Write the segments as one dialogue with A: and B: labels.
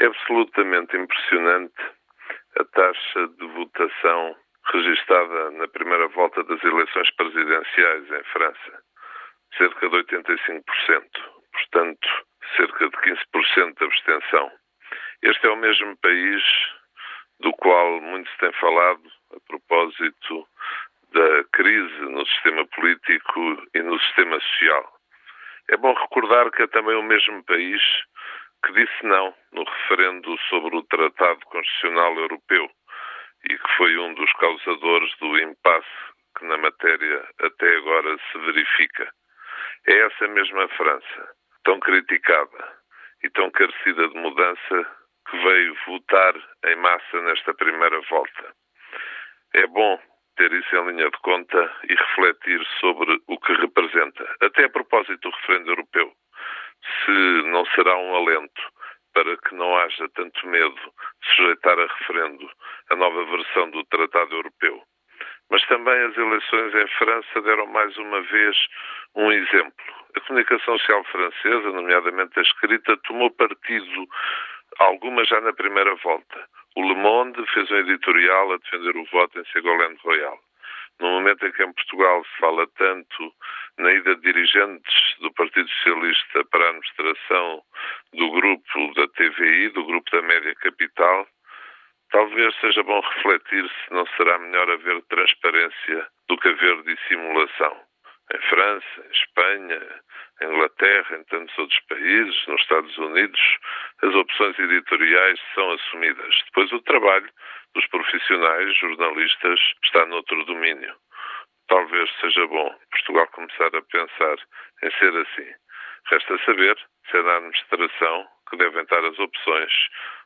A: É absolutamente impressionante a taxa de votação registada na primeira volta das eleições presidenciais em França. Cerca de 85%. Portanto, cerca de 15% de abstenção. Este é o mesmo país do qual muito se tem falado a propósito da crise no sistema político e no sistema social. É bom recordar que é também o mesmo país que disse não no referendo sobre o Tratado Constitucional Europeu e que foi um dos causadores do impasse que na matéria até agora se verifica. É essa mesma França, tão criticada e tão carecida de mudança, que veio votar em massa nesta primeira volta. É bom ter isso em linha de conta e refletir sobre o que representa. Até a propósito do referendo europeu, não será um alento para que não haja tanto medo de sujeitar a referendo a nova versão do Tratado Europeu. Mas também as eleições em França deram mais uma vez um exemplo. A comunicação social francesa, nomeadamente a escrita, tomou partido, algumas já na primeira volta. O Le Monde fez um editorial a defender o voto em Ségolène Royal. No momento em que em Portugal se fala tanto na ida de dirigentes do Partido Socialista para a administração do grupo da TVI, do grupo da Média Capital, talvez seja bom refletir se não será melhor haver transparência do que haver dissimulação. Em França, em Espanha, em Inglaterra, em tantos outros países, nos Estados Unidos, as opções editoriais são assumidas. Depois o trabalho dos profissionais, jornalistas, está noutro domínio. Talvez seja bom Portugal começar a pensar em ser assim. Resta saber se é na administração que devem estar as opções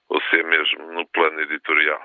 A: ou se é mesmo no plano editorial.